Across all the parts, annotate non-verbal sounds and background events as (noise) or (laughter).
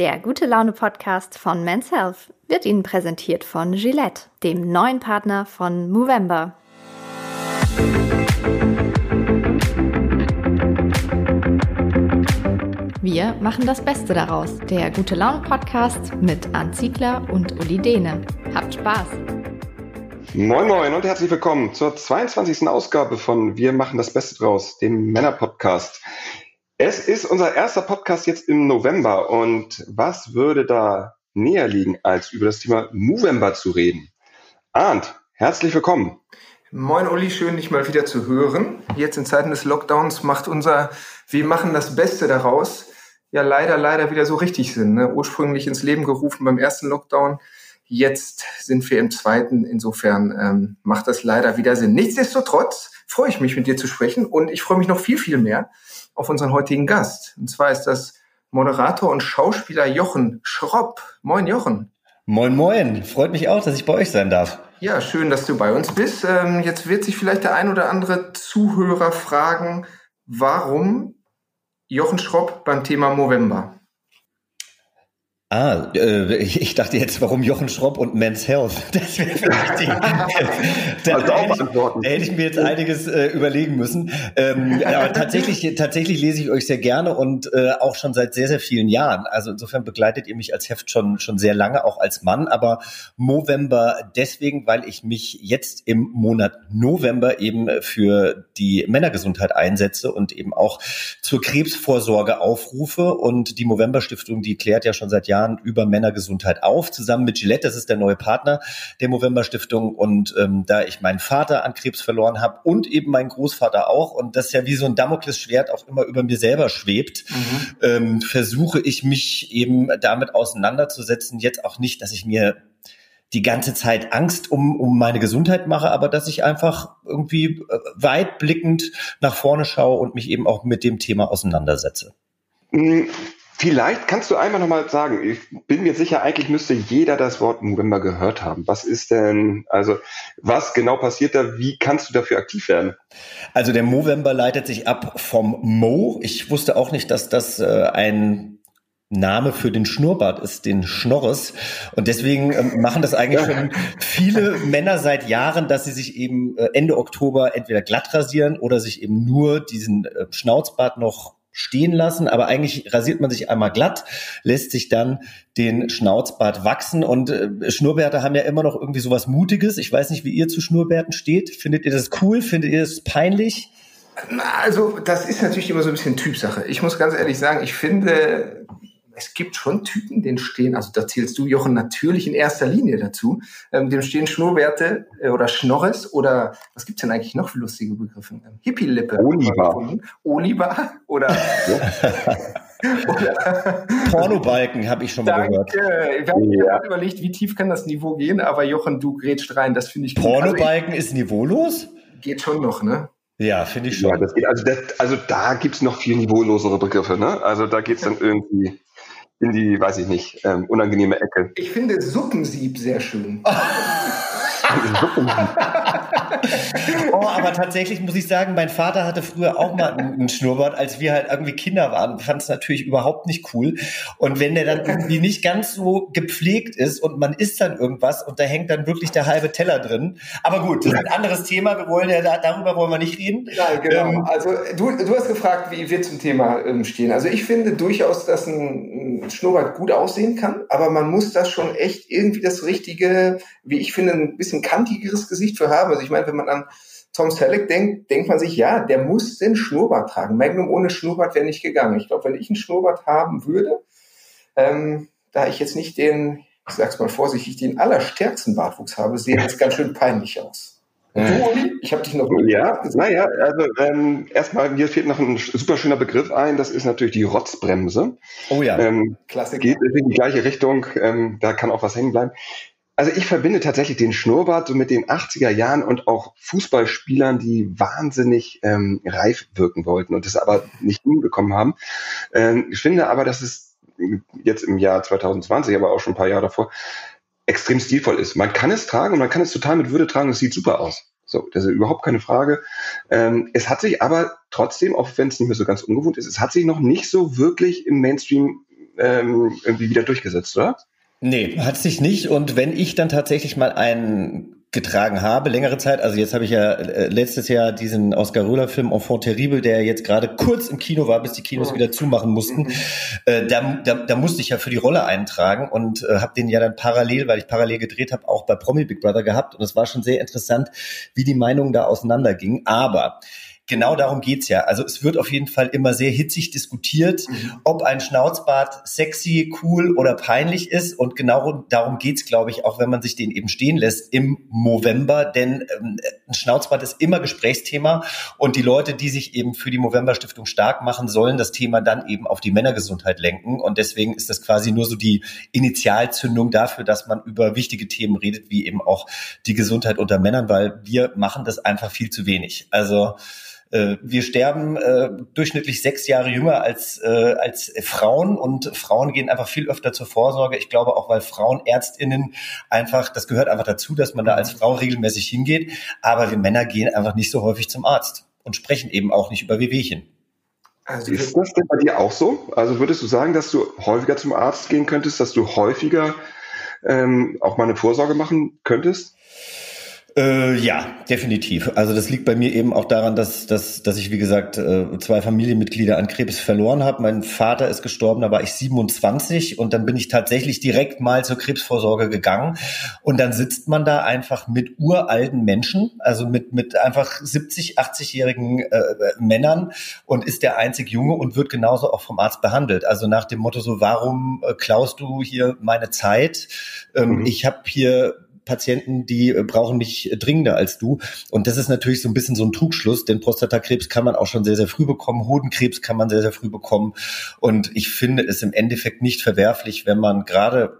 Der gute Laune Podcast von Men's Health wird Ihnen präsentiert von Gillette, dem neuen Partner von Movember. Wir machen das Beste daraus. Der gute Laune Podcast mit Ann Ziegler und Uli Dehne. Habt Spaß! Moin Moin und herzlich willkommen zur 22. Ausgabe von Wir machen das Beste draus, dem Männer-Podcast. Es ist unser erster Podcast jetzt im November und was würde da näher liegen, als über das Thema Movember zu reden? Arndt, herzlich willkommen. Moin Uli, schön dich mal wieder zu hören. Jetzt in Zeiten des Lockdowns macht unser Wir machen das Beste daraus ja leider, leider wieder so richtig Sinn. Ne? Ursprünglich ins Leben gerufen beim ersten Lockdown. Jetzt sind wir im zweiten. Insofern ähm, macht das leider wieder Sinn. Nichtsdestotrotz freue ich mich, mit dir zu sprechen und ich freue mich noch viel, viel mehr auf unseren heutigen Gast. Und zwar ist das Moderator und Schauspieler Jochen Schropp. Moin, Jochen. Moin, moin. Freut mich auch, dass ich bei euch sein darf. Ja, schön, dass du bei uns bist. Ähm, jetzt wird sich vielleicht der ein oder andere Zuhörer fragen, warum Jochen Schropp beim Thema Movember. Ah, äh, (laughs) ich dachte jetzt, warum Jochen Schropp und Men's Health? (laughs) Das wäre vielleicht die. (laughs) da, also hätte ich, hätte ich, mir jetzt einiges äh, überlegen müssen. Ähm, aber tatsächlich, tatsächlich lese ich euch sehr gerne und äh, auch schon seit sehr, sehr vielen Jahren. Also insofern begleitet ihr mich als Heft schon, schon sehr lange, auch als Mann. Aber Movember deswegen, weil ich mich jetzt im Monat November eben für die Männergesundheit einsetze und eben auch zur Krebsvorsorge aufrufe. Und die Movember Stiftung, die klärt ja schon seit Jahren Jahren über Männergesundheit auf, zusammen mit Gillette. Das ist der neue Partner der Movember Stiftung. Und ähm, da ich meinen Vater an Krebs verloren habe und eben meinen Großvater auch, und das ja wie so ein Damoklesschwert auch immer über mir selber schwebt, mhm. ähm, versuche ich mich eben damit auseinanderzusetzen. Jetzt auch nicht, dass ich mir die ganze Zeit Angst um, um meine Gesundheit mache, aber dass ich einfach irgendwie äh, weitblickend nach vorne schaue und mich eben auch mit dem Thema auseinandersetze. Vielleicht kannst du einmal nochmal sagen, ich bin mir sicher, eigentlich müsste jeder das Wort November gehört haben. Was ist denn, also was genau passiert da? Wie kannst du dafür aktiv werden? Also der Movember leitet sich ab vom Mo. Ich wusste auch nicht, dass das äh, ein Name für den Schnurrbart ist, den Schnorres. Und deswegen ähm, machen das eigentlich schon viele Männer seit Jahren, dass sie sich eben äh, Ende Oktober entweder glatt rasieren oder sich eben nur diesen äh, Schnauzbart noch stehen lassen, aber eigentlich rasiert man sich einmal glatt, lässt sich dann den Schnauzbart wachsen und äh, Schnurrbärte haben ja immer noch irgendwie sowas Mutiges. Ich weiß nicht, wie ihr zu Schnurrbärten steht. Findet ihr das cool? Findet ihr das peinlich? Also, das ist natürlich immer so ein bisschen Typsache. Ich muss ganz ehrlich sagen, ich finde, es gibt schon Typen, denen stehen, also da zählst du, Jochen, natürlich in erster Linie dazu, ähm, dem stehen Schnurrbärte äh, oder Schnorres oder was gibt's denn eigentlich noch für lustige Begriffe? Ähm, Hippie-Lippe. Oliver. Oliver oder... (laughs) Pornobalken habe ich schon mal Danke. gehört. Ich habe ja. überlegt, wie tief kann das Niveau gehen, aber Jochen, du grätst rein, das finde ich gut. Pornobalken also ist niveaulos? Geht schon noch, ne? Ja, finde ich schon. Ja, das geht, also, das, also da gibt's noch viel niveaulosere Begriffe, ne? Also da geht's dann irgendwie in die, weiß ich nicht, ähm, unangenehme Ecke. Ich finde Suppensieb sehr schön. (laughs) (laughs) oh, aber tatsächlich muss ich sagen, mein Vater hatte früher auch mal einen Schnurrbart, als wir halt irgendwie Kinder waren. Fand es natürlich überhaupt nicht cool. Und wenn der dann irgendwie nicht ganz so gepflegt ist und man isst dann irgendwas und da hängt dann wirklich der halbe Teller drin. Aber gut, das ist ein anderes Thema. Wir wollen ja darüber wollen wir nicht reden. Ja, genau. Ähm, also du, du hast gefragt, wie wir zum Thema ähm, stehen. Also ich finde durchaus, dass ein Schnurrbart gut aussehen kann, aber man muss das schon echt irgendwie das richtige, wie ich finde, ein bisschen ein kantigeres Gesicht für haben. Also ich meine, wenn man an Tom Selleck denkt, denkt man sich, ja, der muss den Schnurrbart tragen. Magnum ohne Schnurrbart wäre nicht gegangen. Ich glaube, wenn ich einen Schnurrbart haben würde, ähm, da ich jetzt nicht den, ich sag's mal vorsichtig, den allerstärksten Bartwuchs habe, sehe das ganz schön peinlich aus. Du, ich habe dich noch. Ja, naja, also ähm, erstmal, mir fehlt noch ein super schöner Begriff ein, das ist natürlich die Rotzbremse. Oh ja. Ähm, Klassiker. Geht in die gleiche Richtung, ähm, da kann auch was hängen bleiben. Also ich verbinde tatsächlich den Schnurrbart so mit den 80er Jahren und auch Fußballspielern, die wahnsinnig ähm, reif wirken wollten und das aber nicht hinbekommen haben. Ähm, ich finde aber, dass es jetzt im Jahr 2020, aber auch schon ein paar Jahre davor, extrem stilvoll ist. Man kann es tragen und man kann es total mit Würde tragen, es sieht super aus. So, das ist überhaupt keine Frage. Ähm, es hat sich aber trotzdem, auch wenn es nicht mehr so ganz ungewohnt ist, es hat sich noch nicht so wirklich im Mainstream ähm, irgendwie wieder durchgesetzt, oder? Nee, hat sich nicht. Und wenn ich dann tatsächlich mal einen getragen habe, längere Zeit. Also jetzt habe ich ja äh, letztes Jahr diesen Oscar Röhler-Film Enfant Terrible, der jetzt gerade kurz im Kino war, bis die Kinos wieder zumachen mussten. Mhm. Äh, da, da, da musste ich ja für die Rolle eintragen und äh, habe den ja dann parallel, weil ich parallel gedreht habe, auch bei Promi Big Brother gehabt. Und es war schon sehr interessant, wie die Meinungen da auseinandergingen. Aber genau darum geht's ja. Also es wird auf jeden Fall immer sehr hitzig diskutiert, mhm. ob ein Schnauzbart sexy, cool oder peinlich ist. Und genau darum geht's, glaube ich, auch wenn man sich den eben stehen lässt im Movember. Denn ähm, ein Schnauzbart ist immer Gesprächsthema. Und die Leute, die sich eben für die Movember Stiftung stark machen, sollen das Thema dann eben auf die Männergesundheit lenken. Und deswegen ist das quasi nur so die Initialzündung dafür, dass man über wichtige Themen redet, wie eben auch die Gesundheit unter Männern, weil wir machen das einfach viel zu wenig. Also wir sterben äh, durchschnittlich sechs Jahre jünger als, äh, als Frauen und Frauen gehen einfach viel öfter zur Vorsorge. Ich glaube auch, weil Frauenärztinnen einfach, das gehört einfach dazu, dass man da als Frau regelmäßig hingeht. Aber wir Männer gehen einfach nicht so häufig zum Arzt und sprechen eben auch nicht über Wehwehchen. Also ist das denn bei dir auch so? Also würdest du sagen, dass du häufiger zum Arzt gehen könntest, dass du häufiger ähm, auch mal eine Vorsorge machen könntest? Äh, ja, definitiv. Also das liegt bei mir eben auch daran, dass, dass, dass ich, wie gesagt, äh, zwei Familienmitglieder an Krebs verloren habe. Mein Vater ist gestorben, da war ich 27 und dann bin ich tatsächlich direkt mal zur Krebsvorsorge gegangen. Und dann sitzt man da einfach mit uralten Menschen, also mit, mit einfach 70, 80-jährigen äh, Männern und ist der einzig Junge und wird genauso auch vom Arzt behandelt. Also nach dem Motto so, warum äh, klaust du hier meine Zeit? Ähm, mhm. Ich habe hier Patienten, die äh, brauchen mich dringender als du. Und das ist natürlich so ein bisschen so ein Trugschluss, denn Prostatakrebs kann man auch schon sehr, sehr früh bekommen, Hodenkrebs kann man sehr, sehr früh bekommen. Und ich finde es im Endeffekt nicht verwerflich, wenn man gerade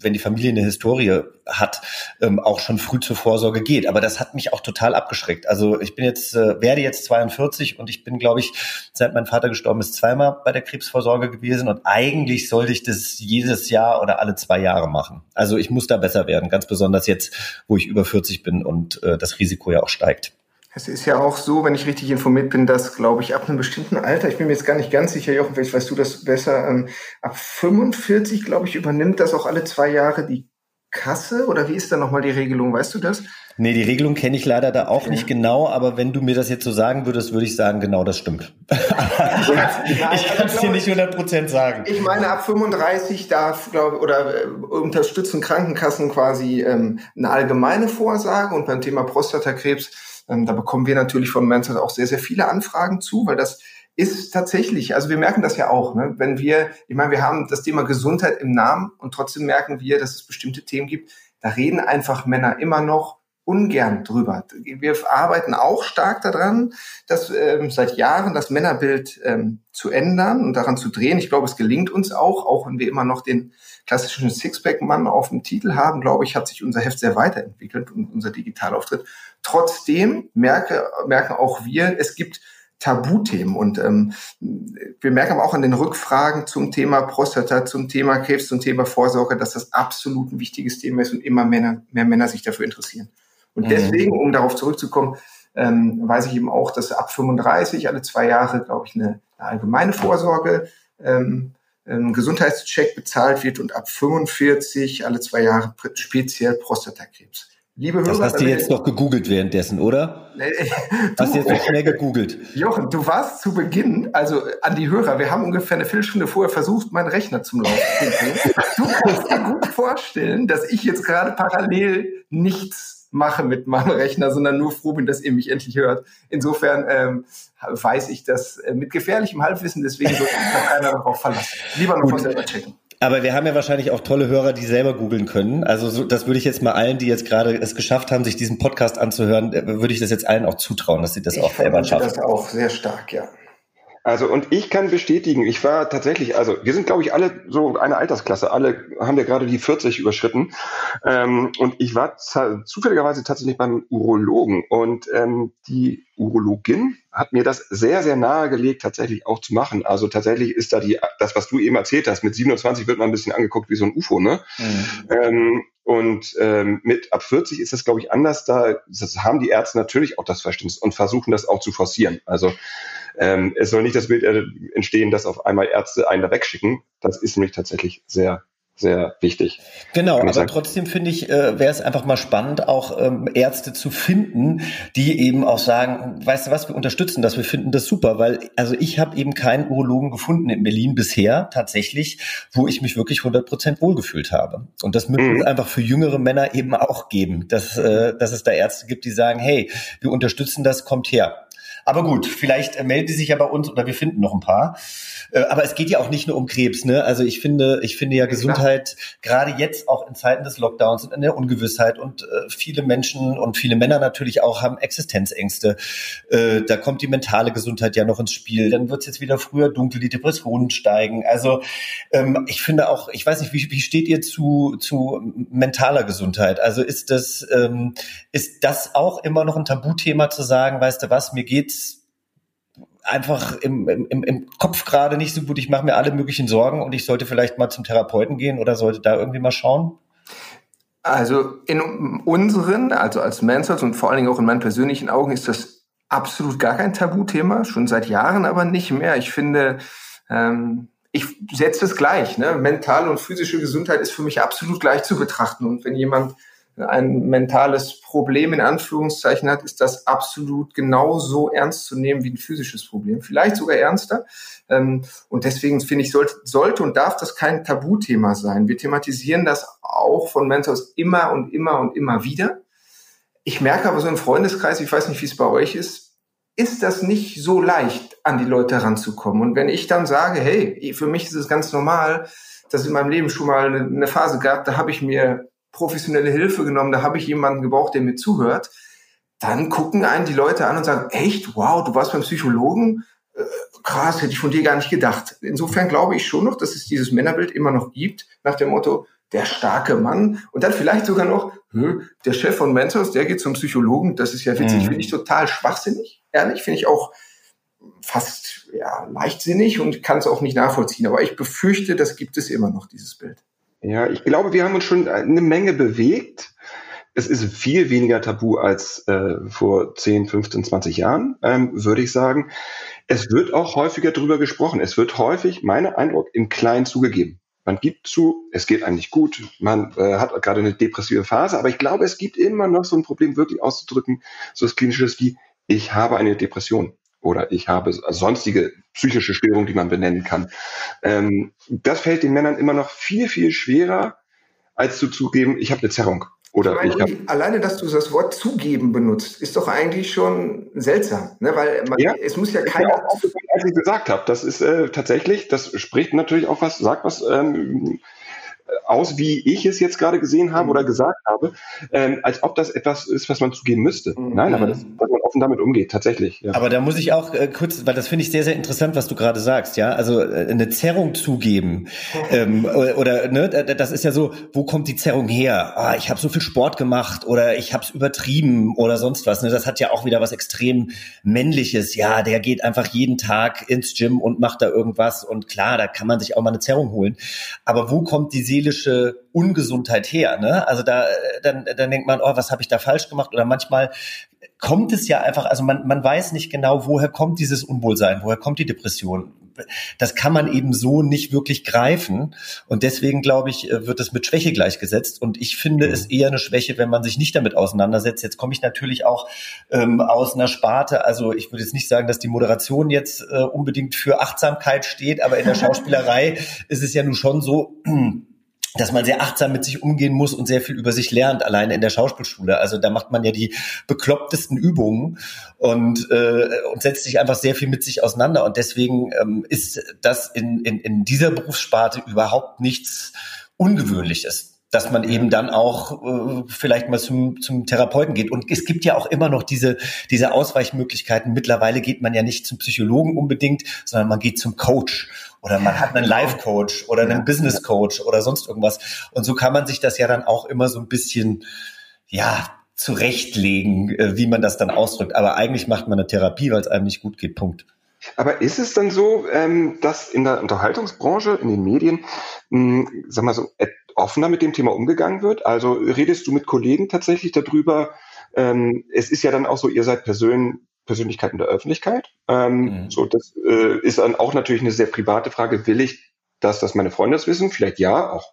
wenn die Familie eine Historie hat, ähm, auch schon früh zur Vorsorge geht. Aber das hat mich auch total abgeschreckt. Also ich bin jetzt, äh, werde jetzt 42 und ich bin, glaube ich, seit mein Vater gestorben ist, zweimal bei der Krebsvorsorge gewesen und eigentlich sollte ich das jedes Jahr oder alle zwei Jahre machen. Also ich muss da besser werden, ganz besonders jetzt, wo ich über 40 bin und äh, das Risiko ja auch steigt. Es ist ja auch so, wenn ich richtig informiert bin, dass, glaube ich, ab einem bestimmten Alter, ich bin mir jetzt gar nicht ganz sicher, Jochen, vielleicht weißt du das besser, ähm, ab 45, glaube ich, übernimmt das auch alle zwei Jahre die Kasse oder wie ist da nochmal die Regelung? Weißt du das? Nee, die Regelung kenne ich leider da auch ja. nicht genau, aber wenn du mir das jetzt so sagen würdest, würde ich sagen, genau das stimmt. (laughs) ich kann es dir nicht 100% sagen. Ich meine, ab 35 darf, glaube oder äh, unterstützen Krankenkassen quasi ähm, eine allgemeine Vorsage und beim Thema Prostatakrebs ähm, da bekommen wir natürlich von Mensa auch sehr, sehr viele Anfragen zu, weil das ist tatsächlich, also wir merken das ja auch, ne? wenn wir, ich meine, wir haben das Thema Gesundheit im Namen und trotzdem merken wir, dass es bestimmte Themen gibt, da reden einfach Männer immer noch ungern drüber. Wir arbeiten auch stark daran, dass ähm, seit Jahren das Männerbild ähm, zu ändern und daran zu drehen. Ich glaube, es gelingt uns auch, auch wenn wir immer noch den klassischen Sixpack-Mann auf dem Titel haben, glaube ich, hat sich unser Heft sehr weiterentwickelt und unser Digitalauftritt. Trotzdem merke, merken auch wir, es gibt Tabuthemen. Und ähm, wir merken aber auch an den Rückfragen zum Thema Prostata, zum Thema Krebs, zum Thema Vorsorge, dass das absolut ein wichtiges Thema ist und immer Männer, mehr Männer sich dafür interessieren. Und mhm. deswegen, um darauf zurückzukommen, ähm, weiß ich eben auch, dass ab 35 alle zwei Jahre, glaube ich, eine, eine allgemeine Vorsorge ähm, ein Gesundheitscheck bezahlt wird und ab 45 alle zwei Jahre speziell Prostatakrebs. Liebe Hörer, das hast du jetzt noch gegoogelt währenddessen, oder? hast du (laughs) jetzt noch schnell gegoogelt? Jochen, du warst zu Beginn, also an die Hörer, wir haben ungefähr eine Viertelstunde vorher versucht, meinen Rechner zum Laufen zu bringen. (laughs) Du kannst dir gut vorstellen, dass ich jetzt gerade parallel nichts mache mit meinem Rechner, sondern nur froh bin, dass ihr mich endlich hört. Insofern ähm, weiß ich das äh, mit gefährlichem Halbwissen, deswegen sollte sich da keiner darauf verlassen. Lieber noch mal selber checken. Aber wir haben ja wahrscheinlich auch tolle Hörer, die selber googeln können. Also so, das würde ich jetzt mal allen, die jetzt gerade es geschafft haben, sich diesen Podcast anzuhören, äh, würde ich das jetzt allen auch zutrauen, dass sie das ich auch selber schaffen. Das auch sehr stark, ja. Also und ich kann bestätigen, ich war tatsächlich, also wir sind glaube ich alle so eine Altersklasse, alle haben wir gerade die 40 überschritten ähm, und ich war zufälligerweise tatsächlich beim Urologen und ähm, die Urologin hat mir das sehr, sehr nahegelegt, tatsächlich auch zu machen. Also tatsächlich ist da die, das, was du eben erzählt hast, mit 27 wird man ein bisschen angeguckt wie so ein UFO, ne? Mhm. Ähm, Und ähm, mit ab 40 ist das, glaube ich, anders. Da das haben die Ärzte natürlich auch das Verständnis und versuchen das auch zu forcieren. Also ähm, es soll nicht das Bild äh, entstehen, dass auf einmal Ärzte einen da wegschicken. Das ist nämlich tatsächlich sehr sehr wichtig. Genau, aber sagen. trotzdem finde ich, äh, wäre es einfach mal spannend, auch ähm, Ärzte zu finden, die eben auch sagen, weißt du was, wir unterstützen das, wir finden das super, weil also ich habe eben keinen Urologen gefunden in Berlin bisher tatsächlich, wo ich mich wirklich 100 Prozent wohlgefühlt habe. Und das müssen mhm. einfach für jüngere Männer eben auch geben, dass, äh, dass es da Ärzte gibt, die sagen, hey, wir unterstützen das, kommt her. Aber gut, vielleicht äh, melden die sich ja bei uns oder wir finden noch ein paar. Äh, aber es geht ja auch nicht nur um Krebs, ne? Also ich finde, ich finde ja Gesundheit gerade jetzt auch in Zeiten des Lockdowns und in der Ungewissheit und äh, viele Menschen und viele Männer natürlich auch haben Existenzängste. Da kommt die mentale Gesundheit ja noch ins Spiel. Dann wird es jetzt wieder früher dunkel, die Depressionen steigen. Also ähm, ich finde auch, ich weiß nicht, wie, wie steht ihr zu, zu mentaler Gesundheit? Also ist das, ähm, ist das auch immer noch ein Tabuthema zu sagen, weißt du was, mir geht's einfach im, im, im Kopf gerade nicht so gut. Ich mache mir alle möglichen Sorgen und ich sollte vielleicht mal zum Therapeuten gehen oder sollte da irgendwie mal schauen? Also in unseren, also als Mansels und vor allen Dingen auch in meinen persönlichen Augen ist das absolut gar kein Tabuthema, schon seit Jahren aber nicht mehr. Ich finde, ähm, ich setze es gleich. Ne? Mentale und physische Gesundheit ist für mich absolut gleich zu betrachten. Und wenn jemand ein mentales Problem in Anführungszeichen hat, ist das absolut genauso ernst zu nehmen wie ein physisches Problem, vielleicht sogar ernster. Ähm, und deswegen finde ich, sollte, und darf das kein Tabuthema sein. Wir thematisieren das auch von Mentors immer und immer und immer wieder. Ich merke aber so im Freundeskreis, ich weiß nicht, wie es bei euch ist, ist das nicht so leicht, an die Leute heranzukommen. Und wenn ich dann sage, hey, für mich ist es ganz normal, dass es in meinem Leben schon mal eine Phase gab, da habe ich mir professionelle Hilfe genommen, da habe ich jemanden gebraucht, der mir zuhört, dann gucken einen die Leute an und sagen, echt, wow, du warst beim Psychologen? Äh, krass, hätte ich von dir gar nicht gedacht. Insofern glaube ich schon noch, dass es dieses Männerbild immer noch gibt, nach dem Motto, der starke Mann und dann vielleicht sogar noch, der Chef von Mentors, der geht zum Psychologen, das ist ja witzig, mhm. finde ich total schwachsinnig, ehrlich, finde ich auch fast ja, leichtsinnig und kann es auch nicht nachvollziehen. Aber ich befürchte, das gibt es immer noch, dieses Bild. Ja, ich glaube, wir haben uns schon eine Menge bewegt. Es ist viel weniger tabu als äh, vor 10, 15, 20 Jahren, ähm, würde ich sagen. Es wird auch häufiger drüber gesprochen. Es wird häufig, meiner Eindruck, im Kleinen zugegeben. Man gibt zu, es geht eigentlich gut, man äh, hat gerade eine depressive Phase, aber ich glaube, es gibt immer noch so ein Problem wirklich auszudrücken, so das Klinische wie, ich habe eine Depression oder ich habe sonstige psychische Störungen, die man benennen kann. Ähm, das fällt den Männern immer noch viel, viel schwerer, als zu zugeben, ich habe eine Zerrung. Oder ich, meine, ich alleine, dass du das Wort zugeben benutzt, ist doch eigentlich schon seltsam, ne? weil man, ja, es muss ja keiner. Auch, als ich gesagt habe, das ist äh, tatsächlich, das spricht natürlich auch was, sagt was ähm, aus, wie ich es jetzt gerade gesehen habe mhm. oder gesagt habe, ähm, als ob das etwas ist, was man zugeben müsste. Mhm. Nein, aber das, dass man offen damit umgeht, tatsächlich. Ja. Aber da muss ich auch äh, kurz, weil das finde ich sehr, sehr interessant, was du gerade sagst, ja. Also äh, eine Zerrung zugeben (laughs) ähm, oder, oder ne, das ist ja so, wo kommt die Zerrung her? Ah, ich habe so viel Sport gemacht oder ich habe es übertrieben oder sonst was. Ne? Das hat ja auch wieder was extrem männliches. Ja, der geht einfach jeden Tag ins Gym und macht da irgendwas und klar, da kann man sich auch mal eine Zerrung holen. Aber wo kommt die seelische Ungesundheit her? Ne? Also da dann, dann denkt man, oh, was habe ich da falsch gemacht? Oder manchmal kommt es ja einfach, also man, man weiß nicht genau, woher kommt dieses Unwohlsein, woher kommt die Depression. Das kann man eben so nicht wirklich greifen. Und deswegen, glaube ich, äh, wird es mit Schwäche gleichgesetzt. Und ich finde mhm. es eher eine Schwäche, wenn man sich nicht damit auseinandersetzt. Jetzt komme ich natürlich auch ähm, aus einer Sparte. Also ich würde jetzt nicht sagen, dass die Moderation jetzt äh, unbedingt für Achtsamkeit steht, aber in der (laughs) Schauspielerei ist es ja nun schon so, dass man sehr achtsam mit sich umgehen muss und sehr viel über sich lernt, alleine in der Schauspielschule. Also da macht man ja die beklopptesten Übungen und, äh, und setzt sich einfach sehr viel mit sich auseinander. Und deswegen ähm, ist das in, in, in dieser Berufssparte überhaupt nichts Ungewöhnliches dass man eben dann auch äh, vielleicht mal zum, zum Therapeuten geht. Und es gibt ja auch immer noch diese, diese Ausweichmöglichkeiten. Mittlerweile geht man ja nicht zum Psychologen unbedingt, sondern man geht zum Coach oder man hat einen Life-Coach oder einen Business-Coach oder sonst irgendwas. Und so kann man sich das ja dann auch immer so ein bisschen, ja, zurechtlegen, äh, wie man das dann ausdrückt. Aber eigentlich macht man eine Therapie, weil es einem nicht gut geht. Punkt. Aber ist es dann so, ähm, dass in der Unterhaltungsbranche, in den Medien, hm, sag mal so, offener mit dem Thema umgegangen wird? Also redest du mit Kollegen tatsächlich darüber? Ähm, es ist ja dann auch so, ihr seid Persön Persönlichkeiten der Öffentlichkeit. Ähm, mhm. So, das äh, ist dann auch natürlich eine sehr private Frage. Will ich, dass das meine Freunde das wissen? Vielleicht ja, auch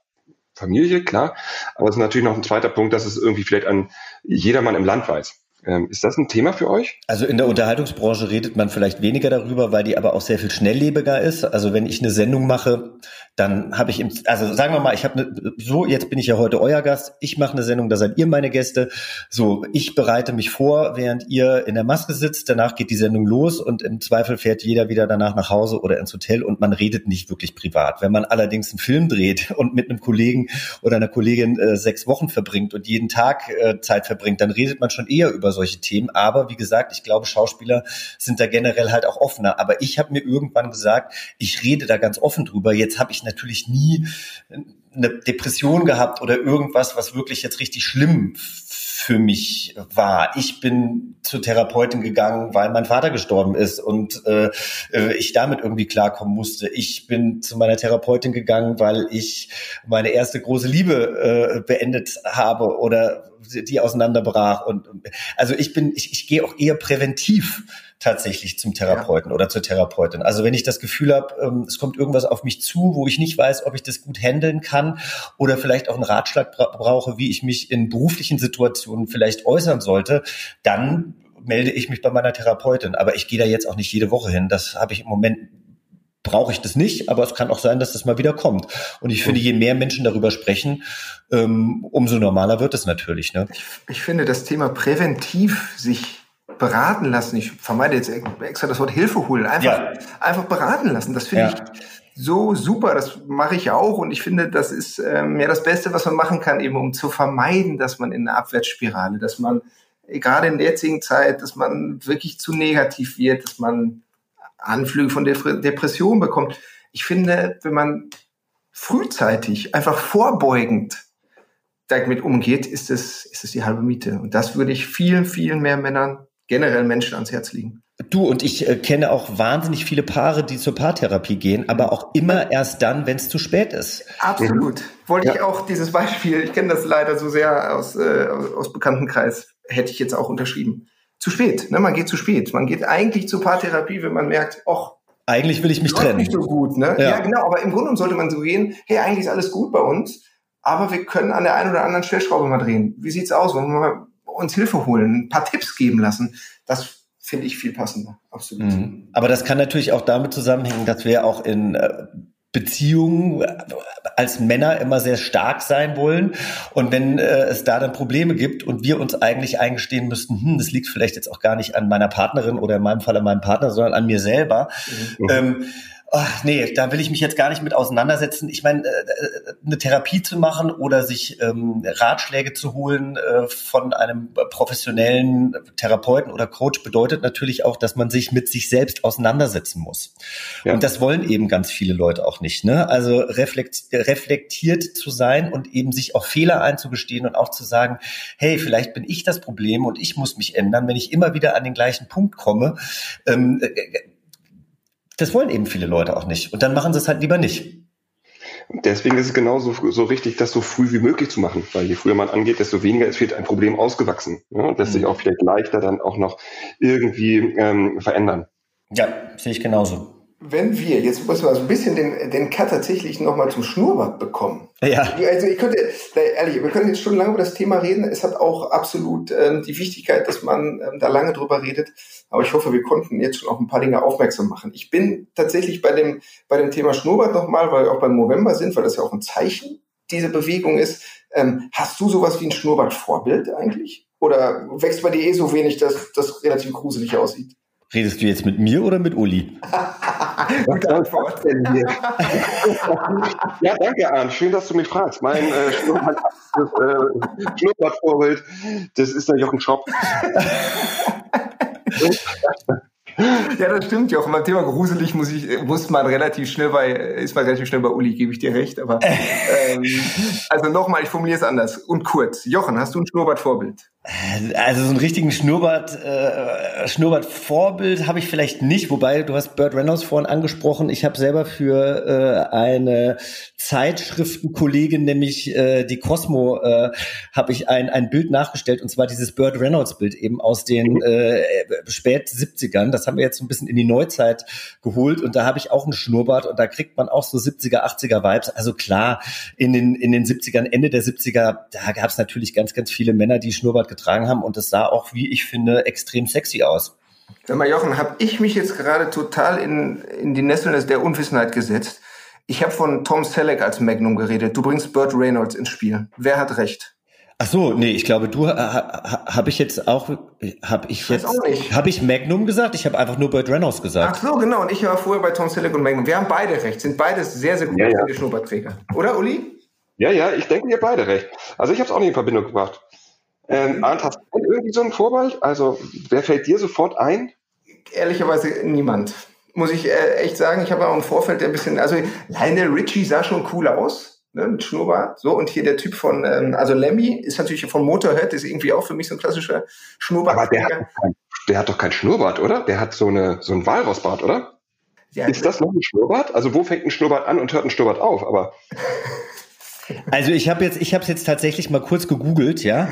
Familie, klar. Aber es ist natürlich noch ein zweiter Punkt, dass es irgendwie vielleicht an jedermann im Land weiß. Ähm, ist das ein Thema für euch? Also in der Unterhaltungsbranche redet man vielleicht weniger darüber, weil die aber auch sehr viel schnelllebiger ist. Also wenn ich eine Sendung mache, dann habe ich, im, also sagen wir mal, ich habe ne, so, jetzt bin ich ja heute euer Gast, ich mache eine Sendung, da seid ihr meine Gäste. So, ich bereite mich vor, während ihr in der Maske sitzt, danach geht die Sendung los und im Zweifel fährt jeder wieder danach nach Hause oder ins Hotel und man redet nicht wirklich privat. Wenn man allerdings einen Film dreht (laughs) und mit einem Kollegen oder einer Kollegin äh, sechs Wochen verbringt und jeden Tag äh, Zeit verbringt, dann redet man schon eher über solche Themen. Aber wie gesagt, ich glaube, Schauspieler sind da generell halt auch offener. Aber ich habe mir irgendwann gesagt, ich rede da ganz offen drüber. Jetzt habe ich natürlich nie eine Depression gehabt oder irgendwas, was wirklich jetzt richtig schlimm für mich war. Ich bin zur Therapeutin gegangen, weil mein Vater gestorben ist und äh, äh, ich damit irgendwie klarkommen musste. Ich bin zu meiner Therapeutin gegangen, weil ich meine erste große Liebe äh, beendet habe oder die auseinanderbrach. Und also ich bin, ich, ich gehe auch eher präventiv tatsächlich zum Therapeuten ja. oder zur Therapeutin. Also wenn ich das Gefühl habe, ähm, es kommt irgendwas auf mich zu, wo ich nicht weiß, ob ich das gut handeln kann oder vielleicht auch einen Ratschlag bra brauche, wie ich mich in beruflichen Situationen vielleicht äußern sollte, dann melde ich mich bei meiner Therapeutin. Aber ich gehe da jetzt auch nicht jede Woche hin. Das habe ich im Moment brauche ich das nicht, aber es kann auch sein, dass das mal wieder kommt. Und ich finde, je mehr Menschen darüber sprechen, ähm, umso normaler wird es natürlich. Ne? Ich, ich finde das Thema präventiv sich beraten lassen. Ich vermeide jetzt extra das Wort Hilfe holen. Einfach, ja. einfach beraten lassen. Das finde ja. ich so super. Das mache ich auch. Und ich finde, das ist ähm, ja das Beste, was man machen kann, eben um zu vermeiden, dass man in eine Abwärtsspirale, dass man gerade in der jetzigen Zeit, dass man wirklich zu negativ wird, dass man Anflüge von Depression bekommt. Ich finde, wenn man frühzeitig, einfach vorbeugend damit umgeht, ist es, ist es die halbe Miete. Und das würde ich vielen, vielen mehr Männern generell Menschen ans Herz liegen. Du und ich äh, kenne auch wahnsinnig viele Paare, die zur Paartherapie gehen, aber auch immer erst dann, wenn es zu spät ist. Absolut. Wollte ja. ich auch dieses Beispiel, ich kenne das leider so sehr aus, äh, aus Bekanntenkreis, hätte ich jetzt auch unterschrieben. Zu spät, ne? man geht zu spät. Man geht eigentlich zur Paartherapie, wenn man merkt, ach, eigentlich will ich mich trennen. Nicht so gut, ne? Ja. ja, genau. Aber im Grunde sollte man so gehen, hey, eigentlich ist alles gut bei uns, aber wir können an der einen oder anderen Stellschraube mal drehen. Wie sieht's aus? Wollen wir uns Hilfe holen, ein paar Tipps geben lassen. Das finde ich viel passender, absolut. Mhm. Aber das kann natürlich auch damit zusammenhängen, dass wir auch in äh, Beziehungen als Männer immer sehr stark sein wollen. Und wenn äh, es da dann Probleme gibt und wir uns eigentlich eingestehen müssten, hm, das liegt vielleicht jetzt auch gar nicht an meiner Partnerin oder in meinem Fall an meinem Partner, sondern an mir selber, mhm. ähm, ach nee, da will ich mich jetzt gar nicht mit auseinandersetzen. Ich meine, äh, äh, eine Therapie zu machen oder sich ähm, Ratschläge zu holen äh, von einem professionellen Therapeuten oder Coach bedeutet natürlich auch, dass man sich mit sich selbst auseinandersetzen muss. Ja. Und das wollen eben ganz viele Leute auch nicht. Ne? Also reflektiert zu sein und eben sich auch Fehler einzugestehen und auch zu sagen, hey, vielleicht bin ich das Problem und ich muss mich ändern, wenn ich immer wieder an den gleichen Punkt komme. Ähm, äh, das wollen eben viele Leute auch nicht. Und dann machen sie es halt lieber nicht. Deswegen ist es genauso so richtig, das so früh wie möglich zu machen, weil je früher man angeht, desto weniger ist wird ein Problem ausgewachsen. Ja, und lässt mhm. sich auch vielleicht leichter dann auch noch irgendwie ähm, verändern. Ja, sehe ich genauso wenn wir, jetzt müssen wir so ein bisschen den, den Cut tatsächlich nochmal zum Schnurrbart bekommen. Ja. Also ich könnte, ehrlich, wir können jetzt schon lange über das Thema reden. Es hat auch absolut ähm, die Wichtigkeit, dass man ähm, da lange drüber redet. Aber ich hoffe, wir konnten jetzt schon auf ein paar Dinge aufmerksam machen. Ich bin tatsächlich bei dem, bei dem Thema Schnurrbart nochmal, weil wir auch beim November sind, weil das ja auch ein Zeichen dieser Bewegung ist. Ähm, hast du sowas wie ein Schnurrbart-Vorbild eigentlich? Oder wächst bei dir eh so wenig, dass das relativ gruselig aussieht? Redest du jetzt mit mir oder mit Uli? (laughs) Gute Antwort. (laughs) ja, danke, Arndt. Schön, dass du mich fragst. Mein äh, Schnurrbart-Vorbild, das ist der Jochen Schropp. (laughs) ja, das stimmt, Jochen. Beim Thema gruselig muss ich, muss man relativ schnell bei, ist man relativ schnell bei Uli, gebe ich dir recht. Aber ähm, also nochmal, ich formuliere es anders und kurz. Jochen, hast du ein Schnurrbart-Vorbild? Also so einen richtigen Schnurrbart, äh, Schnurrbart-Vorbild habe ich vielleicht nicht, wobei du hast Burt Reynolds vorhin angesprochen. Ich habe selber für äh, eine Zeitschriftenkollegin, nämlich äh, die Cosmo, äh, habe ich ein, ein Bild nachgestellt und zwar dieses Burt Reynolds-Bild eben aus den äh, spät 70ern. Das haben wir jetzt so ein bisschen in die Neuzeit geholt und da habe ich auch einen Schnurrbart und da kriegt man auch so 70er, 80er Vibes. Also klar, in den, in den 70ern, Ende der 70er, da gab es natürlich ganz, ganz viele Männer, die Schnurrbart getragen haben und das sah auch, wie ich finde, extrem sexy aus. Sag mal, Jochen, habe ich mich jetzt gerade total in, in die Nesseln der Unwissenheit gesetzt? Ich habe von Tom Selleck als Magnum geredet. Du bringst Burt Reynolds ins Spiel. Wer hat recht? Ach so, nee, ich glaube, du ha, habe ich jetzt auch habe ich, ich jetzt habe ich Magnum gesagt? Ich habe einfach nur Burt Reynolds gesagt. Ach so, genau. Und ich war vorher bei Tom Selleck und Magnum. Wir haben beide recht. Sind beides sehr sehr gute ja, ja. Schnurrbartträger, oder Uli? Ja, ja. Ich denke, ihr beide recht. Also ich habe es auch nicht in Verbindung gebracht. Ähm, Arndt, hast du irgendwie so einen Vorball? Also, wer fällt dir sofort ein? Ehrlicherweise niemand. Muss ich äh, echt sagen, ich habe auch im Vorfeld ein bisschen, also Lionel Richie sah schon cool aus, ne, mit Schnurrbart. So, und hier der Typ von, ähm, also Lemmy ist natürlich von Motorhead, ist irgendwie auch für mich so ein klassischer Schnurrbart. Aber der hat, kein, der hat doch kein Schnurrbart, oder? Der hat so, eine, so ein Walrossbart, oder? Ja, ist das noch ein Schnurrbart? Also wo fängt ein Schnurrbart an und hört ein Schnurrbart auf? Aber (laughs) Also ich habe jetzt, ich habe es jetzt tatsächlich mal kurz gegoogelt, ja.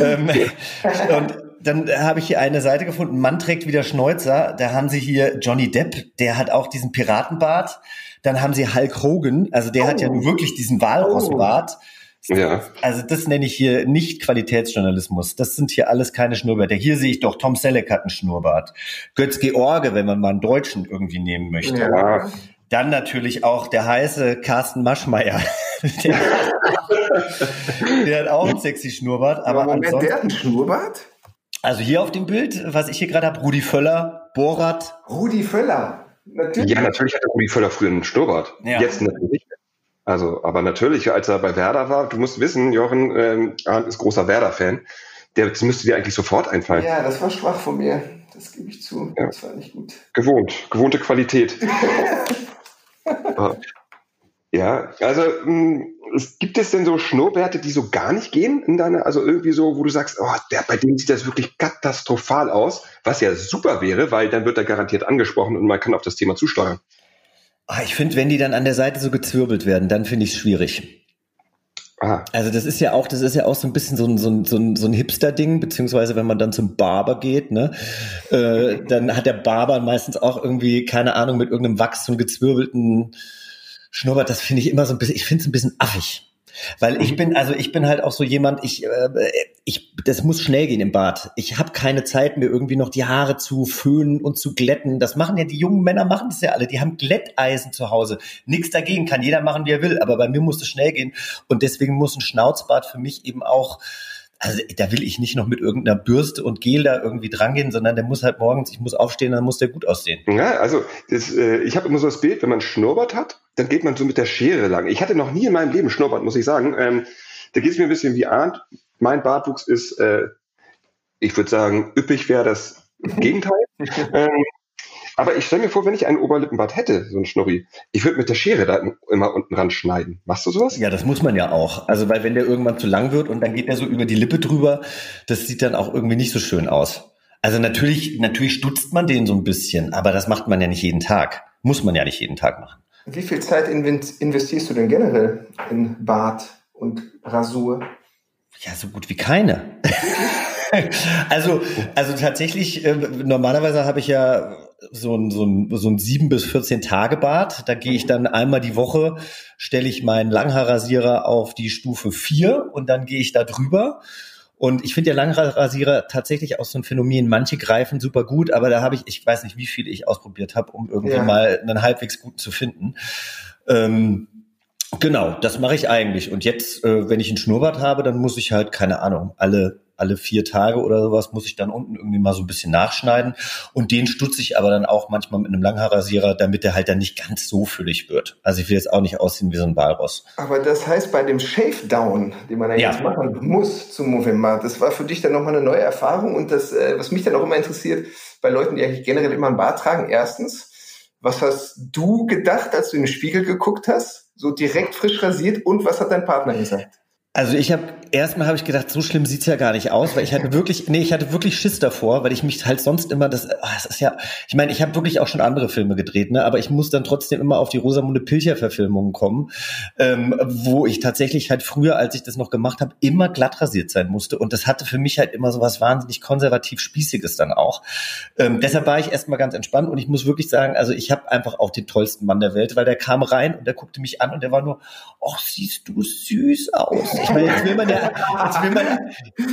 ähm, (laughs) und dann habe ich hier eine Seite gefunden, Mann trägt wieder Schnäuzer. Da haben sie hier Johnny Depp, der hat auch diesen Piratenbart. Dann haben sie Hulk Hogan, also der oh. hat ja nun wirklich diesen Walrossbart. Oh. Ja. Also das nenne ich hier nicht Qualitätsjournalismus. Das sind hier alles keine Schnurrbärte. Hier sehe ich doch, Tom Selleck hat einen Schnurrbart. Götz George, wenn man mal einen Deutschen irgendwie nehmen möchte. Ja. Dann natürlich auch der heiße Carsten Maschmeyer. (laughs) der, der, hat auch einen sexy Schnurrbart. Aber, aber Moment, der hat einen Schnurrbart? Also hier auf dem Bild, was ich hier gerade habe, Rudi Völler, Borat. Rudi Völler, natürlich. Ja, natürlich hatte Rudi Völler früher einen Schnurrbart. Ja. Jetzt natürlich nicht Also, aber natürlich, als er bei Werder war, du musst wissen, Jochen ähm, ist großer Werder-Fan. Der, das müsste dir eigentlich sofort einfallen. Ja, das war schwach von mir. Das gebe ich zu. Ja. Das war nicht gut. Gewohnt, gewohnte Qualität. (laughs) Ja, also mh, hm, gibt es denn so Schnurrbärte, die so gar nicht gehen in deiner, also irgendwie so, wo du sagst, oh, der, bei dem sieht das wirklich katastrophal aus, was ja super wäre, weil dann wird er garantiert angesprochen und man kann auf das Thema zusteuern. Ah, ich finde, wenn die dann an der Seite so gezwirbelt werden, dann finde ich es schwierig. Also das ist ja auch, das ist ja auch so ein bisschen so ein, so ein, so ein, so ein Hipster-Ding, beziehungsweise wenn man dann zum Barber geht, ne, äh, (laughs) dann hat der Barber meistens auch irgendwie, keine Ahnung, mit irgendeinem Wachs einen gezwirbelten Schnurrbart. Das finde ich immer so ein bisschen, ich finde es ein bisschen affig. Weil ich bin, also ich bin halt auch so jemand, ich, äh, ich, das muss schnell gehen im Bad. Ich habe keine Zeit, mir irgendwie noch die Haare zu föhnen und zu glätten. Das machen ja die jungen Männer, machen das ja alle. Die haben Glätteisen zu Hause. Nichts dagegen, kann jeder machen, wie er will. Aber bei mir muss es schnell gehen. Und deswegen muss ein Schnauzbart für mich eben auch also da will ich nicht noch mit irgendeiner Bürste und Gel da irgendwie drangehen, sondern der muss halt morgens, ich muss aufstehen, dann muss der gut aussehen. Ja, also das, äh, ich habe immer so das Bild, wenn man Schnurrbart hat, dann geht man so mit der Schere lang. Ich hatte noch nie in meinem Leben Schnurrbart, muss ich sagen. Ähm, da geht es mir ein bisschen wie Arndt. Mein Bartwuchs ist, äh, ich würde sagen, üppig wäre das Gegenteil. (laughs) ähm, aber ich stelle mir vor, wenn ich einen Oberlippenbart hätte, so ein Schnurri, ich würde mit der Schere da immer unten ran schneiden. Machst du sowas? Ja, das muss man ja auch. Also, weil wenn der irgendwann zu lang wird und dann geht er so über die Lippe drüber, das sieht dann auch irgendwie nicht so schön aus. Also natürlich, natürlich stutzt man den so ein bisschen, aber das macht man ja nicht jeden Tag. Muss man ja nicht jeden Tag machen. Wie viel Zeit investierst du denn generell in Bart und Rasur? Ja, so gut wie keine. (laughs) also, also tatsächlich, äh, normalerweise habe ich ja so ein, so ein, so ein sieben bis 14 Tage Bad. Da gehe ich dann einmal die Woche, stelle ich meinen Langhaarrasierer auf die Stufe 4 und dann gehe ich da drüber. Und ich finde der Langhaarrasierer tatsächlich auch so ein Phänomen. Manche greifen super gut, aber da habe ich, ich weiß nicht, wie viele ich ausprobiert habe, um irgendwie ja. mal einen halbwegs guten zu finden. Ähm, genau, das mache ich eigentlich. Und jetzt, äh, wenn ich einen Schnurrbart habe, dann muss ich halt, keine Ahnung, alle alle vier Tage oder sowas muss ich dann unten irgendwie mal so ein bisschen nachschneiden. Und den stutze ich aber dann auch manchmal mit einem Langhaarrasierer, damit der halt dann nicht ganz so füllig wird. Also ich will jetzt auch nicht aussehen wie so ein Walross. Aber das heißt, bei dem Shave Down, den man ja, jetzt machen muss zum Movement, das war für dich dann nochmal eine neue Erfahrung. Und das, äh, was mich dann auch immer interessiert, bei Leuten, die eigentlich generell immer ein Bart tragen, erstens, was hast du gedacht, als du in den Spiegel geguckt hast? So direkt frisch rasiert und was hat dein Partner gesagt? Also ich habe erstmal habe ich gedacht, so schlimm sieht's ja gar nicht aus, weil ich hatte wirklich, nee, ich hatte wirklich Schiss davor, weil ich mich halt sonst immer das, ach, das ist ja, ich meine, ich habe wirklich auch schon andere Filme gedreht, ne, aber ich muss dann trotzdem immer auf die Rosamunde Pilcher Verfilmungen kommen, ähm, wo ich tatsächlich halt früher, als ich das noch gemacht habe, immer glatt rasiert sein musste und das hatte für mich halt immer so was wahnsinnig konservativ spießiges dann auch. Ähm, deshalb war ich erstmal ganz entspannt und ich muss wirklich sagen, also ich habe einfach auch den tollsten Mann der Welt, weil der kam rein und der guckte mich an und der war nur, ach, siehst du süß aus. Ich meine, jetzt will man ja, jetzt will man,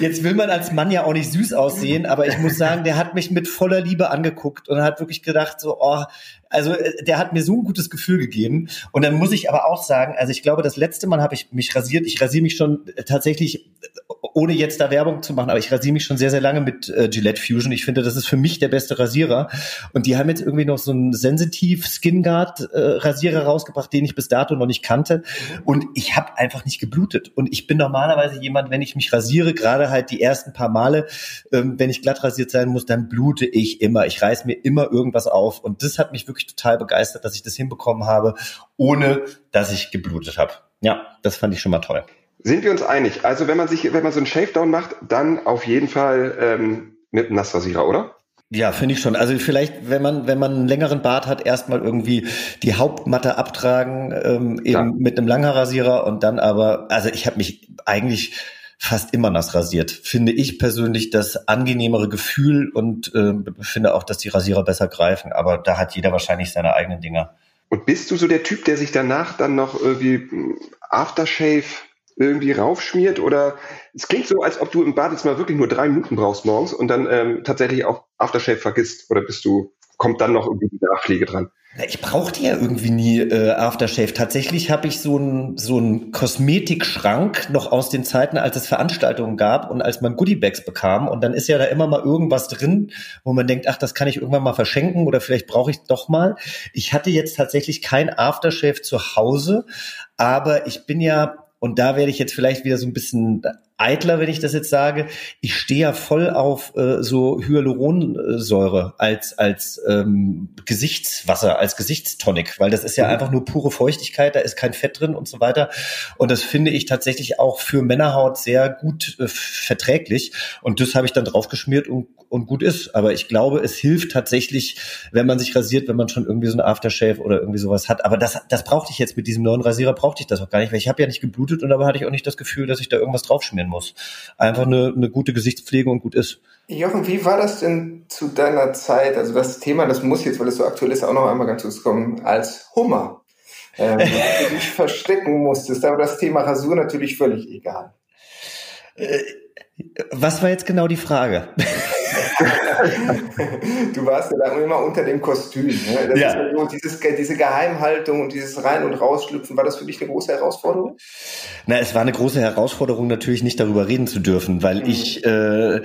jetzt will man als Mann ja auch nicht süß aussehen, aber ich muss sagen, der hat mich mit voller Liebe angeguckt und hat wirklich gedacht, so, oh, also äh, der hat mir so ein gutes Gefühl gegeben. Und dann muss ich aber auch sagen, also ich glaube, das letzte Mal habe ich mich rasiert. Ich rasiere mich schon äh, tatsächlich, äh, ohne jetzt da Werbung zu machen, aber ich rasiere mich schon sehr, sehr lange mit äh, Gillette Fusion. Ich finde, das ist für mich der beste Rasierer. Und die haben jetzt irgendwie noch so einen Sensitiv Skin Guard äh, Rasierer rausgebracht, den ich bis dato noch nicht kannte. Und ich habe einfach nicht geblutet. Und ich bin normalerweise jemand, wenn ich mich rasiere, gerade halt die ersten paar Male, ähm, wenn ich glatt rasiert sein muss, dann blute ich immer. Ich reiß mir immer irgendwas auf. Und das hat mich wirklich wirklich total begeistert, dass ich das hinbekommen habe, ohne dass ich geblutet habe. Ja, das fand ich schon mal toll. Sind wir uns einig? Also wenn man sich, wenn man so einen Shavedown macht, dann auf jeden Fall ähm, mit einem Nassrasierer, oder? Ja, finde ich schon. Also vielleicht, wenn man, wenn man einen längeren Bart hat, erstmal irgendwie die Hauptmatte abtragen, ähm, eben ja. mit einem Langhaarrasierer und dann aber, also ich habe mich eigentlich fast immer nass rasiert. Finde ich persönlich das angenehmere Gefühl und äh, finde auch, dass die Rasierer besser greifen. Aber da hat jeder wahrscheinlich seine eigenen Dinger. Und bist du so der Typ, der sich danach dann noch irgendwie hm, Aftershave irgendwie raufschmiert? Oder es klingt so, als ob du im Bad jetzt mal wirklich nur drei Minuten brauchst morgens und dann ähm, tatsächlich auch Aftershave vergisst. Oder bist du, kommt dann noch irgendwie die Nachpflege dran? Ich brauchte ja irgendwie nie äh, Aftershave. Tatsächlich habe ich so einen so einen Kosmetikschrank noch aus den Zeiten, als es Veranstaltungen gab und als man Goodiebags bekam. Und dann ist ja da immer mal irgendwas drin, wo man denkt, ach, das kann ich irgendwann mal verschenken oder vielleicht brauche ich doch mal. Ich hatte jetzt tatsächlich kein Aftershave zu Hause, aber ich bin ja und da werde ich jetzt vielleicht wieder so ein bisschen eitler, wenn ich das jetzt sage. Ich stehe ja voll auf äh, so Hyaluronsäure als als ähm, Gesichtswasser, als Gesichtstonic, weil das ist ja mhm. einfach nur pure Feuchtigkeit, da ist kein Fett drin und so weiter. Und das finde ich tatsächlich auch für Männerhaut sehr gut äh, verträglich. Und das habe ich dann draufgeschmiert und und gut ist. Aber ich glaube, es hilft tatsächlich, wenn man sich rasiert, wenn man schon irgendwie so ein Aftershave oder irgendwie sowas hat. Aber das, das brauchte ich jetzt mit diesem neuen Rasierer, brauchte ich das auch gar nicht, weil ich habe ja nicht geblutet und dabei hatte ich auch nicht das Gefühl, dass ich da irgendwas draufschmieren muss. Einfach eine, eine gute Gesichtspflege und gut ist. Jochen, wie war das denn zu deiner Zeit? Also das Thema, das muss jetzt, weil es so aktuell ist, auch noch einmal ganz kurz kommen, als Hummer. Ähm, (laughs) du dich verstecken musstest, aber das Thema Rasur natürlich völlig egal. Äh, was war jetzt genau die Frage? (laughs) (laughs) du warst ja da immer unter dem Kostüm. Ne? Ja. so dieses, diese Geheimhaltung und dieses Rein- und Rausschlüpfen, war das für dich eine große Herausforderung? Na, es war eine große Herausforderung, natürlich nicht darüber reden zu dürfen, weil mhm. ich, äh,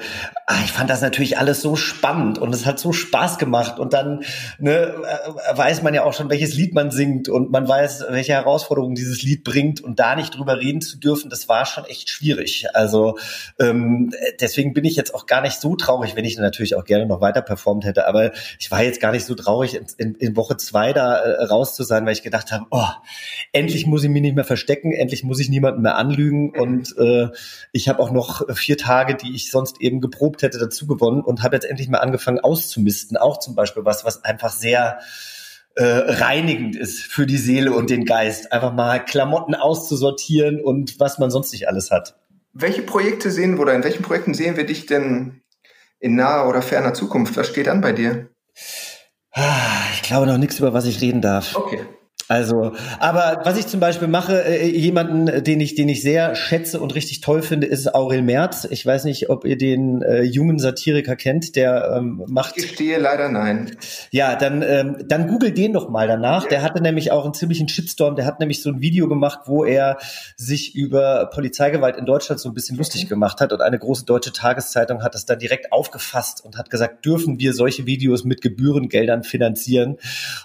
ah, ich fand das natürlich alles so spannend und es hat so Spaß gemacht und dann ne, äh, weiß man ja auch schon, welches Lied man singt und man weiß, welche Herausforderungen dieses Lied bringt und da nicht drüber reden zu dürfen, das war schon echt schwierig. Also ähm, deswegen bin ich jetzt auch gar nicht so traurig, wenn ich natürlich auch gerne noch weiter performt hätte. Aber ich war jetzt gar nicht so traurig, in, in, in Woche zwei da äh, raus zu sein, weil ich gedacht habe, oh, endlich muss ich mich nicht mehr verstecken, endlich muss ich niemanden mehr anlügen. Und äh, ich habe auch noch vier Tage, die ich sonst eben geprobt hätte, dazu gewonnen und habe jetzt endlich mal angefangen auszumisten. Auch zum Beispiel was, was einfach sehr äh, reinigend ist für die Seele und den Geist. Einfach mal Klamotten auszusortieren und was man sonst nicht alles hat. Welche Projekte sehen oder in welchen Projekten sehen wir dich denn in naher oder ferner Zukunft? Was steht an bei dir? Ah, ich glaube noch nichts, über was ich reden darf. Okay. Also, aber was ich zum Beispiel mache, äh, jemanden, den ich, den ich sehr schätze und richtig toll finde, ist Aurel Merz. Ich weiß nicht, ob ihr den äh, jungen Satiriker kennt, der ähm, macht. Ich stehe leider nein. Ja, dann, ähm, dann google den noch mal danach. Ja. Der hatte nämlich auch einen ziemlichen Shitstorm. Der hat nämlich so ein Video gemacht, wo er sich über Polizeigewalt in Deutschland so ein bisschen lustig okay. gemacht hat und eine große deutsche Tageszeitung hat das dann direkt aufgefasst und hat gesagt, dürfen wir solche Videos mit Gebührengeldern finanzieren?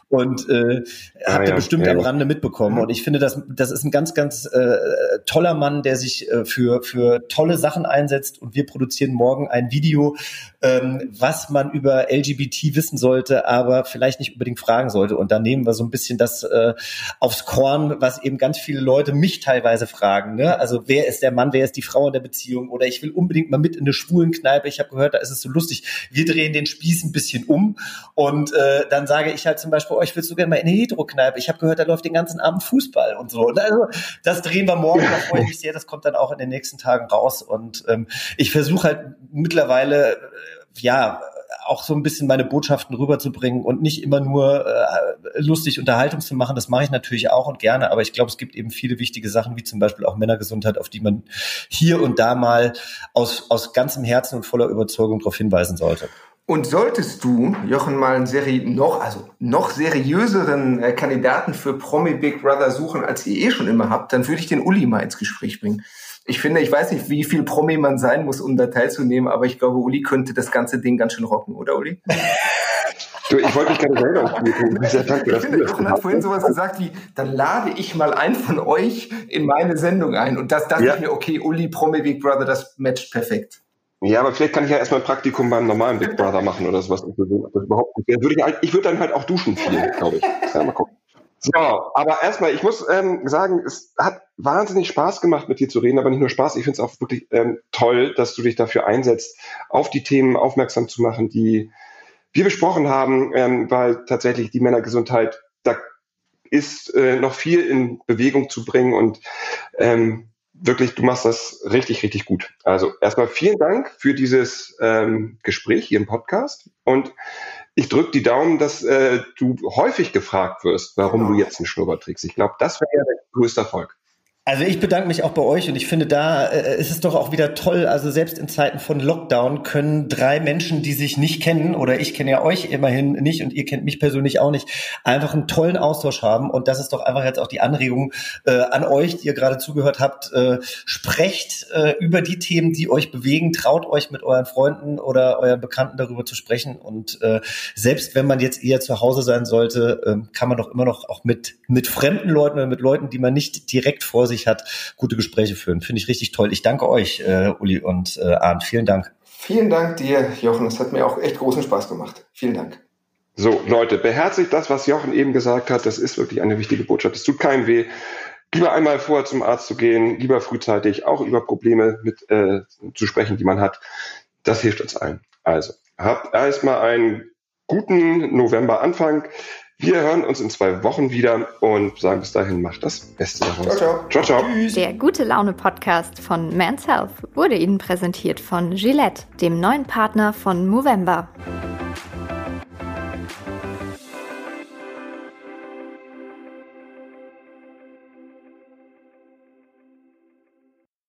Und äh, ah, ihr ja bestimmt ja. am Rande mitbekommen. Und ich finde, das, das ist ein ganz, ganz äh, toller Mann, der sich äh, für, für tolle Sachen einsetzt. Und wir produzieren morgen ein Video, ähm, was man über LGBT wissen sollte, aber vielleicht nicht unbedingt fragen sollte. Und da nehmen wir so ein bisschen das äh, aufs Korn, was eben ganz viele Leute mich teilweise fragen. Ne? Also wer ist der Mann, wer ist die Frau in der Beziehung? Oder ich will unbedingt mal mit in eine schwulen Kneipe. Ich habe gehört, da ist es so lustig. Wir drehen den Spieß ein bisschen um und äh, dann sage ich halt zum Beispiel, oh, ich will so gerne mal in eine Hetero-Kneipe. Ich habe gehört, da läuft den ganzen Abend Fußball und so. Und also das drehen wir morgen. Da freue ich mich sehr. Das kommt dann auch in den nächsten Tagen raus. Und ähm, ich versuche halt mittlerweile, äh, ja, auch so ein bisschen meine Botschaften rüberzubringen und nicht immer nur äh, lustig Unterhaltung zu machen. Das mache ich natürlich auch und gerne, aber ich glaube, es gibt eben viele wichtige Sachen, wie zum Beispiel auch Männergesundheit, auf die man hier und da mal aus, aus ganzem Herzen und voller Überzeugung darauf hinweisen sollte. Und solltest du, Jochen, mal einen seri noch, also noch seriöseren äh, Kandidaten für Promi Big Brother suchen, als ihr eh schon immer habt, dann würde ich den Uli mal ins Gespräch bringen. Ich finde, ich weiß nicht, wie viel Promi man sein muss, um da teilzunehmen, aber ich glaube, Uli könnte das ganze Ding ganz schön rocken, oder Uli? Du, ich wollte mich gerade selber aufbieten. Ich finde, Jochen hat vorhin sowas gesagt wie, dann lade ich mal einen von euch in meine Sendung ein. Und das dachte ja. ich mir, okay, Uli, Promi Big Brother, das matcht perfekt. Ja, aber vielleicht kann ich ja erstmal ein Praktikum beim normalen Big Brother machen oder sowas. Ich, ich würde dann halt auch duschen viel, glaube ich. Ja, mal gucken. So, aber erstmal, ich muss ähm, sagen, es hat wahnsinnig Spaß gemacht, mit dir zu reden, aber nicht nur Spaß, ich finde es auch wirklich ähm, toll, dass du dich dafür einsetzt, auf die Themen aufmerksam zu machen, die wir besprochen haben, ähm, weil tatsächlich die Männergesundheit, da ist äh, noch viel in Bewegung zu bringen und ähm, wirklich, du machst das richtig, richtig gut. Also erstmal vielen Dank für dieses ähm, Gespräch hier im Podcast und ich drücke die Daumen, dass äh, du häufig gefragt wirst, warum genau. du jetzt einen Schnurrbart trägst. Ich glaube, das wäre ja der größte Erfolg. Also ich bedanke mich auch bei euch und ich finde, da äh, ist es doch auch wieder toll. Also selbst in Zeiten von Lockdown können drei Menschen, die sich nicht kennen, oder ich kenne ja euch immerhin nicht und ihr kennt mich persönlich auch nicht, einfach einen tollen Austausch haben. Und das ist doch einfach jetzt auch die Anregung äh, an euch, die ihr gerade zugehört habt. Äh, sprecht äh, über die Themen, die euch bewegen. Traut euch mit euren Freunden oder euren Bekannten darüber zu sprechen. Und äh, selbst wenn man jetzt eher zu Hause sein sollte, äh, kann man doch immer noch auch mit, mit fremden Leuten oder mit Leuten, die man nicht direkt vor sich hat, gute Gespräche führen. Finde ich richtig toll. Ich danke euch, äh, Uli und äh, Arndt. Vielen Dank. Vielen Dank dir, Jochen. Es hat mir auch echt großen Spaß gemacht. Vielen Dank. So, Leute, beherzigt das, was Jochen eben gesagt hat. Das ist wirklich eine wichtige Botschaft. Es tut keinem weh. Lieber einmal vorher zum Arzt zu gehen, lieber frühzeitig auch über Probleme mit äh, zu sprechen, die man hat. Das hilft uns allen. Also, habt erstmal einen guten November-Anfang. Wir hören uns in zwei Wochen wieder und sagen bis dahin, macht das Beste daraus. Ciao, ciao. ciao, ciao. Der Gute Laune Podcast von Man's Health wurde Ihnen präsentiert von Gillette, dem neuen Partner von Movember.